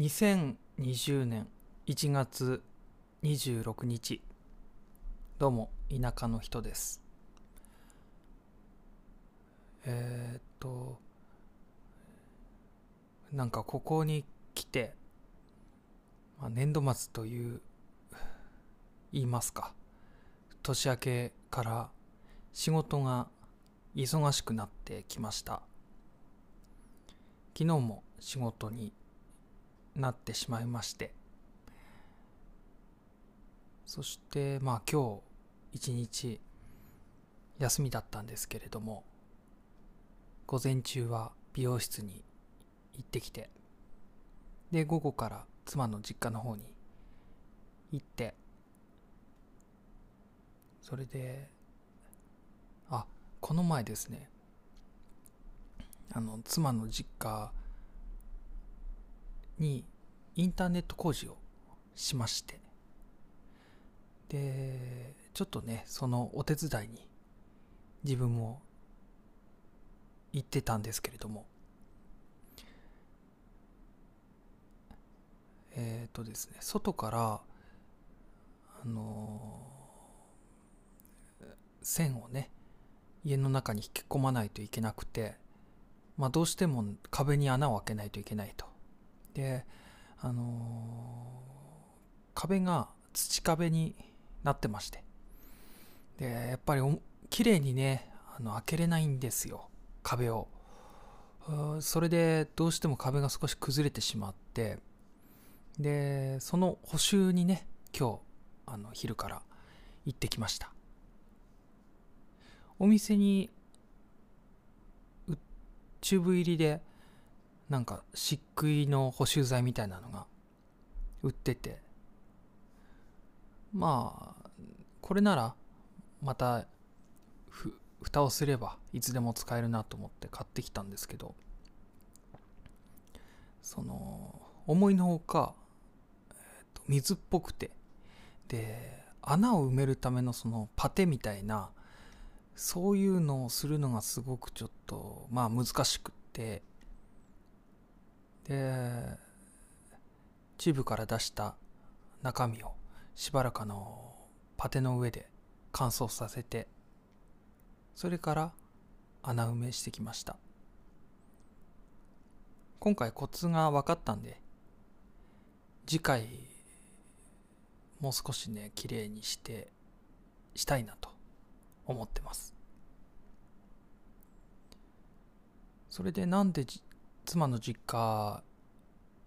2020年1月26日。どうも田舎の人です。えー、っとなんかここに来て、まあ、年度末という言いますか。年明けから仕事が忙しくなってきました。昨日も仕事になってしまいまして。そしてまあ今日一日休みだったんですけれども午前中は美容室に行ってきてで午後から妻の実家の方に行ってそれであこの前ですねあの妻の実家にインターネット工事をしまして。でちょっとねそのお手伝いに自分も行ってたんですけれども。えっ、ー、とですね外からあのー、線をね家の中に引き込まないといけなくてまあどうしても壁に穴を開けないといけないと。であのー、壁が土壁になってまして。でやっぱり綺麗にねあの開けれないんですよ壁を。それでどうしても壁が少し崩れてしまって。でその補修にね今日あの昼から行ってきました。お店にチューブ入りでなんか漆喰の補修剤みたいなのが売ってて。まあこれならまたふ蓋をすればいつでも使えるなと思って買ってきたんですけど。その思いのほか、えー、と水っぽくて。で穴を埋めるためのそのパテみたいなそういうのをするのがすごくちょっとまあ難しくって。でチューブから出した中身をしばらくのパテの上で乾燥させてそれから穴埋めしてきました。今回コツが分かったんで次回もう少しね綺麗にしてしたいなと思ってます。それでなんで妻の実家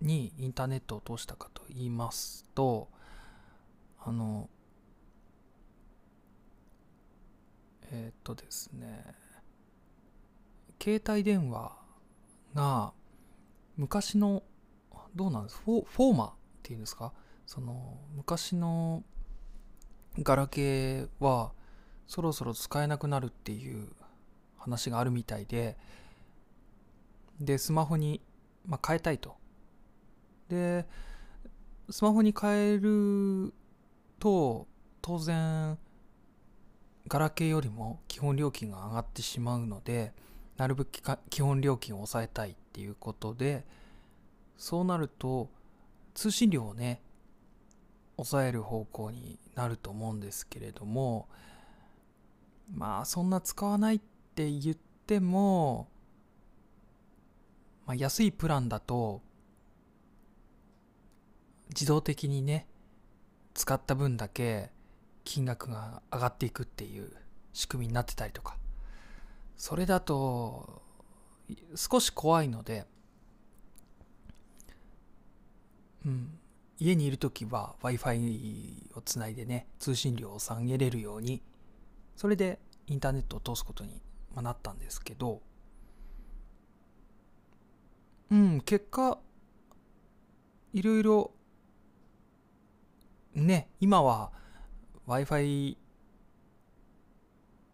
にインターネットを通したかと言いますとあのえっ、とですね携帯電話が昔のどうなんですフフォーマっていうんですかその昔のガラケーはそろそろ使えなくなるっていう話があるみたいででスマホに、まあ、変えたいと。でスマホに変えると当然ガラケーよりも基本料金が上がってしまうのでなるべく基本料金を抑えたいっていうことでそうなると通信料をね抑える方向になると思うんですけれどもまあそんな使わないって言っても、まあ、安いプランだと自動的にね使った分だけ金額が上がっていくっていう仕組みになってたりとか。それだと少し怖いのでうん家にいる時は w i f i をつないでね通信量を下げれるようにそれでインターネットを通すことになったんですけどうん結果いろいろね、今は Wi-Fi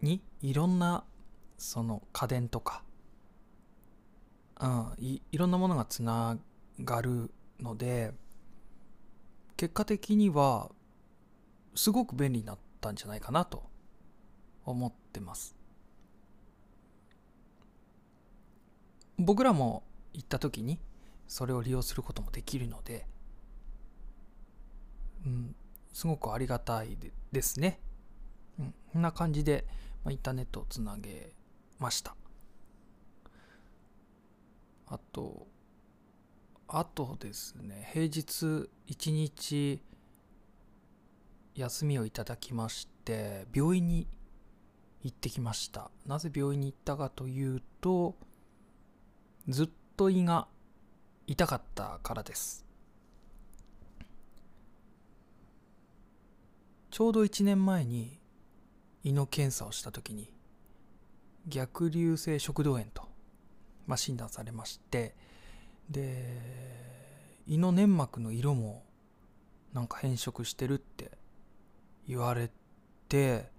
にいろんなその家電とか、うん、いいろんなものがつながるので結果的にはすごく便利になったんじゃないかなと思ってます。僕らも行った時にそれを利用することもできるので、うん、すごくありがたいですね。うん、こんな感じで、まあ、インターネットをつなげました。あと、あとですね、平日一日休みをいただきまして、病院に行ってきました。なぜ病院に行ったかというと、ずっと胃が痛かったからです。ちょうど1年前に胃の検査をした時に逆流性食道炎と、まあ、診断されましてで胃の粘膜の色もなんか変色してるって言われて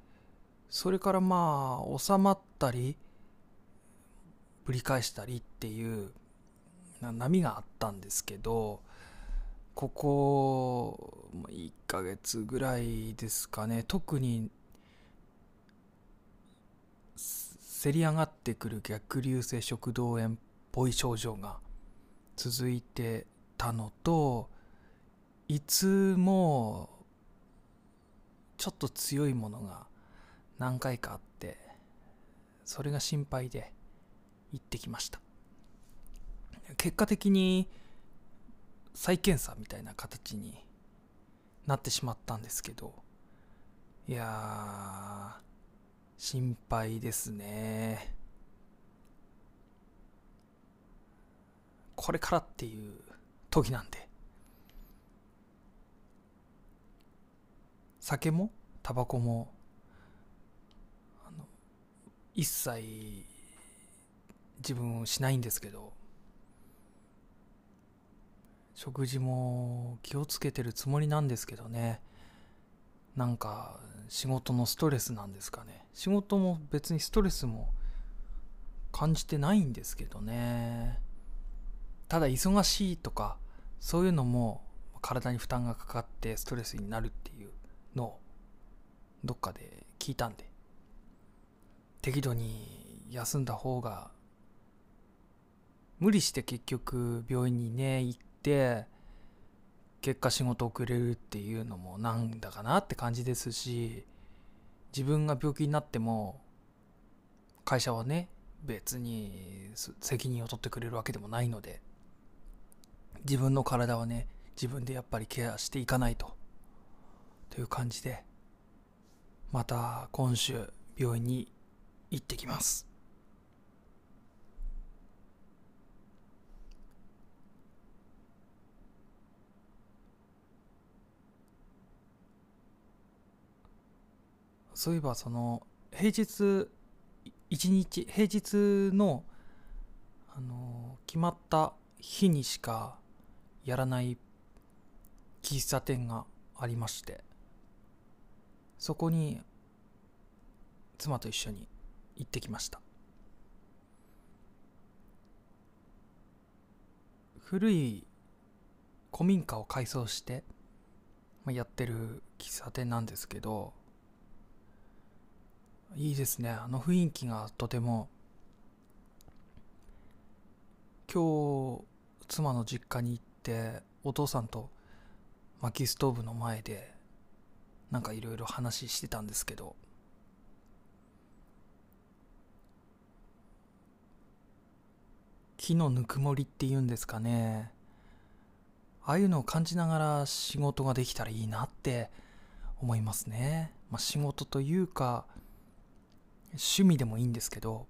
それからまあ収まったりぶり返したりっていう波があったんですけどここ1ヶ月ぐらいですかね。特にせり上がってくる逆流性食道炎っぽい症状が続いてたのといつもちょっと強いものが何回かあってそれが心配で行ってきました。結果的に再検査みたいな形になってしまったんですけどいや心配ですね。これからっていう時なんで酒もタバコもあの一切自分をしないんですけど食事も気をつけてるつもりなんですけどね。なんか仕事のストレスなんですかね。仕事も別にストレスも感じてないんですけどね。ただ忙しいとかそういうのも体に負担がかかってストレスになるっていうのをどっかで聞いたんで。適度に休んだ方が無理して結局病院にね行って結果仕事遅れるっていうのもなんだかなって感じですし自分が病気になっても会社はね別に責任を取ってくれるわけでもないので自分の体はね自分でやっぱりケアしていかないとという感じでまた今週病院に行ってきます。そういえばその平日一日平日のあの決まった日にしかやらない喫茶店がありましてそこに妻と一緒に行ってきました。古い古民家を改装してやってる喫茶店なんですけどいいですね。あの雰囲気がとても。今日妻の実家に行ってお父さんと薪ストーブの前でなんかいろいろ話してたんですけど。木のぬくもりっていうんですかね。ああいうのを感じながら仕事ができたらいいなって思いますね、まあ、仕事というか趣味でもいいんですけど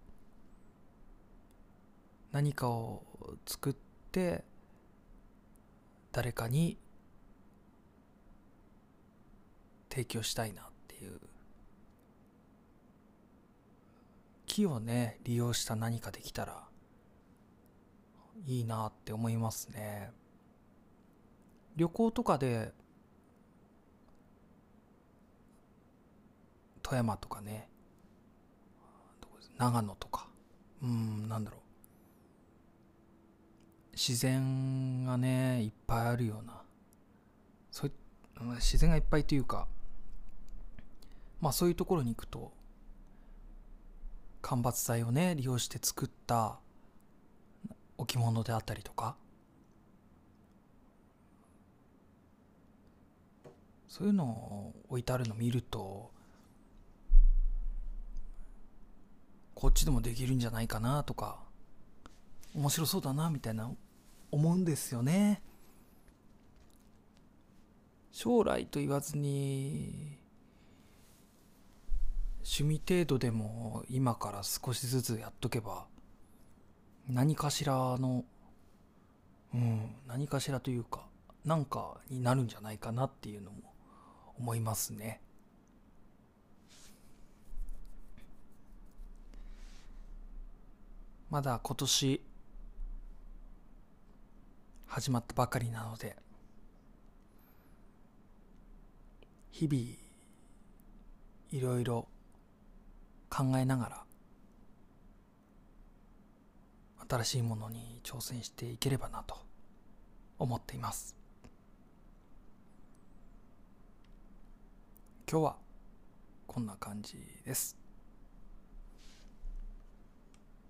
何かを作って誰かに提供したいなっていう。木をね利用した何かできたらいいなって思いますね。旅行とかで富山とかね長野とか。うんなんだろう。自然がねいっぱいあるような。そう自然がいっぱいというかまあそういうところに行くと間伐材をね利用して作った置物であったりとか。そういうのを置いてあるの見るとこっちでもできるんじゃないかなとか面白そうだなみたいな思うんですよね。将来と言わずに趣味程度でも今から少しずつやっとけば何かしらのうん何かしらというかなんかになるんじゃないかなっていうのも思いますね。まだ今年始まったばかりなので日々いろいろ考えながら新しいものに挑戦していければなと思っています。今日はこんな感じです。